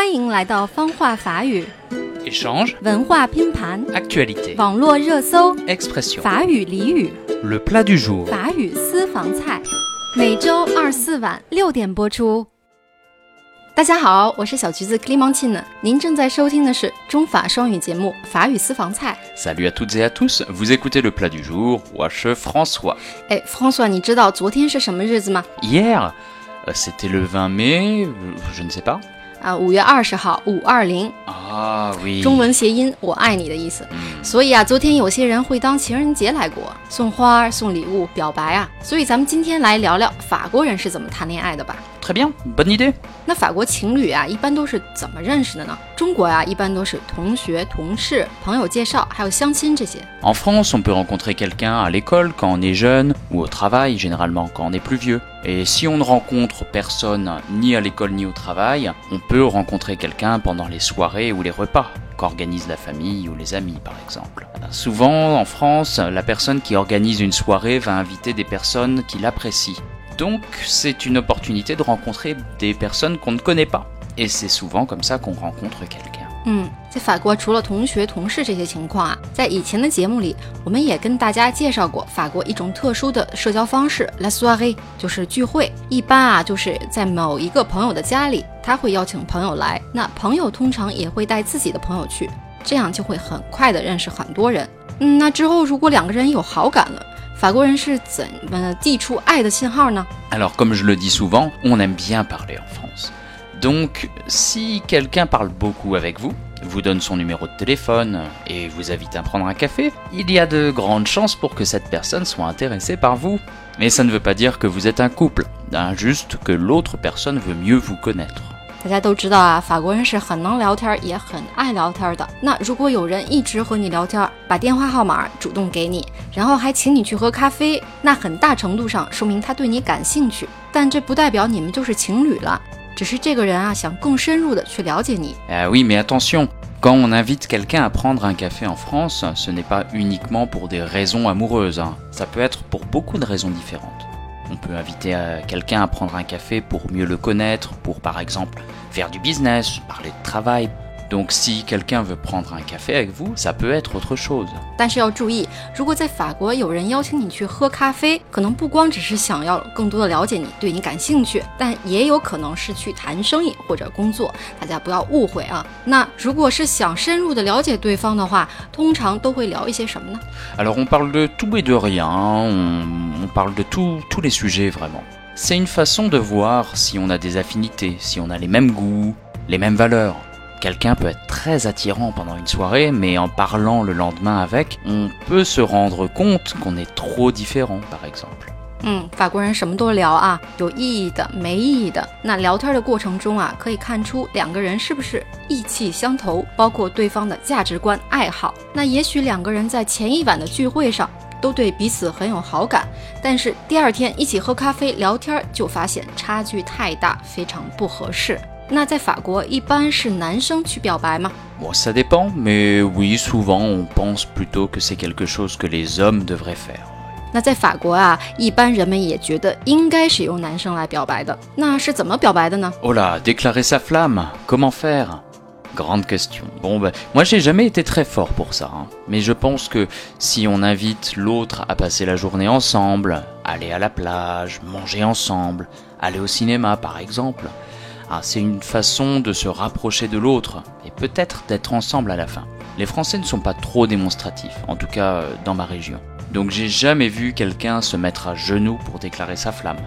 欢迎来到方话法语 Échange, 文化拼盘、actualité, 网络热搜、expression. 法语俚语、Le plat du jour. 法语私房菜，每周二四晚六点播出。大家好，我是小橘子 Clementine，您正在收听的是中法双语节目《法语私房菜》。Salut à toutes et à tous, vous écoutez le plat du jour, Wesh François. 哎，François，你知道昨天是什么日子吗？Hier, euh, c'était le 20 mai, euh, je ne sais pas. 啊，五月二十号，五二零，Ah oui. 中文谐音“我爱你”的意思。所以啊，昨天有些人会当情人节来过，送花、送礼物、表白啊。所以咱们今天来聊聊法国人是怎么谈恋爱的吧。Très bien, bonne idée. 那法国情侣啊，一般都是怎么认识的呢？中国啊，一般都是同学、同事、朋友介绍，还有相亲这些。 En France, on peut rencontrer quelqu'un à l'école quand on est jeune ou au travail, généralement quand on est plus vieux. Et si on ne rencontre personne ni à l'école ni au travail, on peut rencontrer quelqu'un pendant les soirées ou les repas qu'organise la famille ou les amis par exemple. Souvent en France, la personne qui organise une soirée va inviter des personnes qui l'apprécient. Donc c'est une opportunité de rencontrer des personnes qu'on ne connaît pas. Et c'est souvent comme ça qu'on rencontre quelqu'un. 嗯，在法国除了同学、同事这些情况啊，在以前的节目里，我们也跟大家介绍过法国一种特殊的社交方式 ——la s o i r e 就是聚会。一般啊，就是在某一个朋友的家里，他会邀请朋友来，那朋友通常也会带自己的朋友去，这样就会很快的认识很多人。嗯，那之后如果两个人有好感了，法国人是怎么递出爱的信号呢？ Alors comme je le dis souvent, on aime bien parler en France. Donc si quelqu'un parle beaucoup avec vous, vous donne son numéro de téléphone et vous invite à prendre un café, il y a de grandes chances pour que cette personne soit intéressée par vous. Mais ça ne veut pas dire que vous êtes un couple, hein, juste que l'autre personne veut mieux vous connaître. 大家都知道啊，法国人是很能聊天，也很爱聊天的。那如果有人一直和你聊天，把电话号码主动给你，然后还请你去喝咖啡，那很大程度上说明他对你感兴趣。但这不代表你们就是情侣了，只是这个人啊想更深入的去了解你。Ah oui, mais attention, quand on invite quelqu'un à prendre un café en France, ce n'est pas uniquement pour des raisons amoureuses. Ça peut être pour beaucoup de raisons différentes. On peut inviter euh, quelqu'un à prendre un café pour mieux le connaître, pour par exemple faire du business, parler de travail. Donc si quelqu'un veut prendre un café avec vous, ça peut être autre chose. 但是要注意，如果在法国有人邀请你去喝咖啡，可能不光只是想要更多的了解你，对你感兴趣，但也有可能是去谈生意或者工作。大家不要误会啊。那如果是想深入的了解对方的话，通常都会聊一些什么呢？ Alors on parle de tout et de rien, on, on parle de tout- tous les sujets vraiment. C'est une façon de voir si on a des affinités, si on a les mêmes goûts, les mêmes valeurs. 嗯，法国人什么都聊啊，有意义的，没意义的。那聊天的过程中啊，可以看出两个人是不是意气相投，包括对方的价值观、爱好。那也许两个人在前一晚的聚会上都对彼此很有好感，但是第二天一起喝咖啡聊天，就发现差距太大，非常不合适。那在法国一般是男生去表白吗？ Bon, ça dépend, mais oui, souvent on pense plutôt que c'est quelque chose que les hommes devraient faire. 那在法国啊，一般人们也觉得应该是由男生来表白的。那是怎么表白的呢？ Oh là, déclarer sa flamme, comment faire Grande question. Bon, ben, moi j'ai jamais été très fort pour ça, hein. mais je pense que si on invite l'autre à passer la journée ensemble, aller à la plage, manger ensemble, aller au cinéma par exemple, ah, c'est une façon de se rapprocher de l'autre et peut-être d'être ensemble à la fin. Les Français ne sont pas trop démonstratifs, en tout cas euh, dans ma région. Donc j'ai jamais vu quelqu'un se mettre à genoux pour déclarer sa flamme.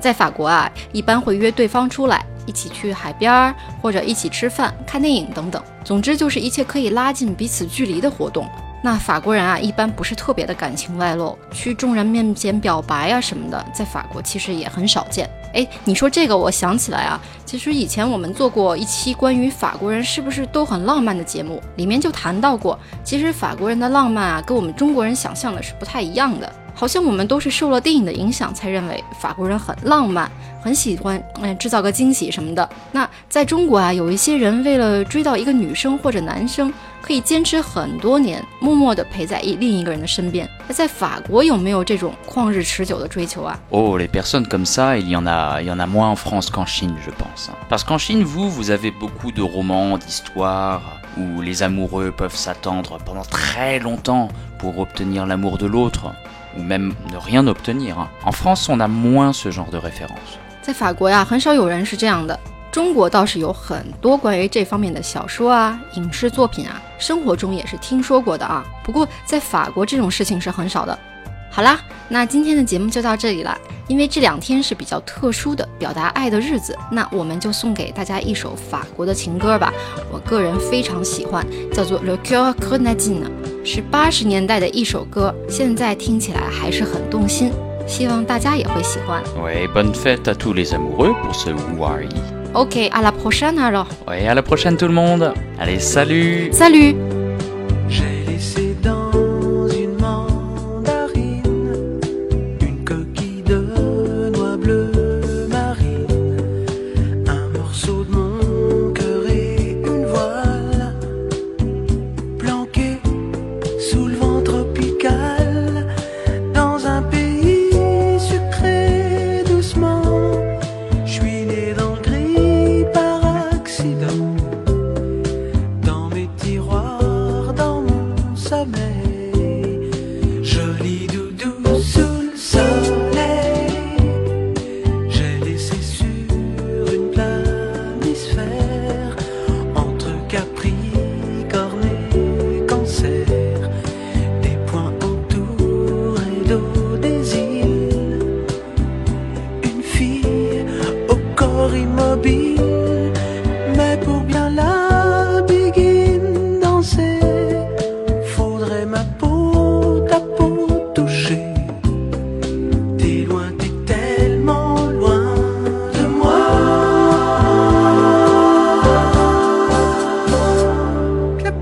在法国啊，一般会约对方出来，一起去海边儿，或者一起吃饭、看电影等等。总之就是一切可以拉近彼此距离的活动。那法国人啊，一般不是特别的感情外露，去众人面前表白啊什么的，在法国其实也很少见。 哎，你说这个，我想起来啊，其实以前我们做过一期关于法国人是不是都很浪漫的节目，里面就谈到过，其实法国人的浪漫啊，跟我们中国人想象的是不太一样的。好像我们都是受了电影的影响，才认为法国人很浪漫，很喜欢嗯制造个惊喜什么的。那在中国啊，有一些人为了追到一个女生或者男生，可以坚持很多年，默默地陪在一另一个人的身边。那在法国有没有这种旷日持久的追求啊？Oh, les personnes comme ça, il y en a, il y en a moins en France qu'en Chine, je pense. Parce qu'en Chine, vous, vous avez beaucoup de romans, d'histoires où les amoureux peuvent s'attendre pendant très longtemps pour obtenir l'amour de l'autre, ou même ne rien obtenir. En France, on a moins ce genre de référence. 在法国呀，很少有人是这样的。中国倒是有很多关于这方面的小说啊、影视作品啊，生活中也是听说过的啊。不过在法国这种事情是很少的。好啦，那今天的节目就到这里了。因为这两天是比较特殊的表达爱的日子，那我们就送给大家一首法国的情歌吧。我个人非常喜欢，叫做《Le Coeur Canadien》，是八十年代的一首歌，现在听起来还是很动心。希望大家也会喜欢。Oui, bonne fête à tous les amoureux pour ce Wari. Ok, à la prochaine alors. Ouais, à la prochaine tout le monde. Allez, salut. Salut. Joli doudou.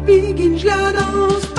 Wie ging ich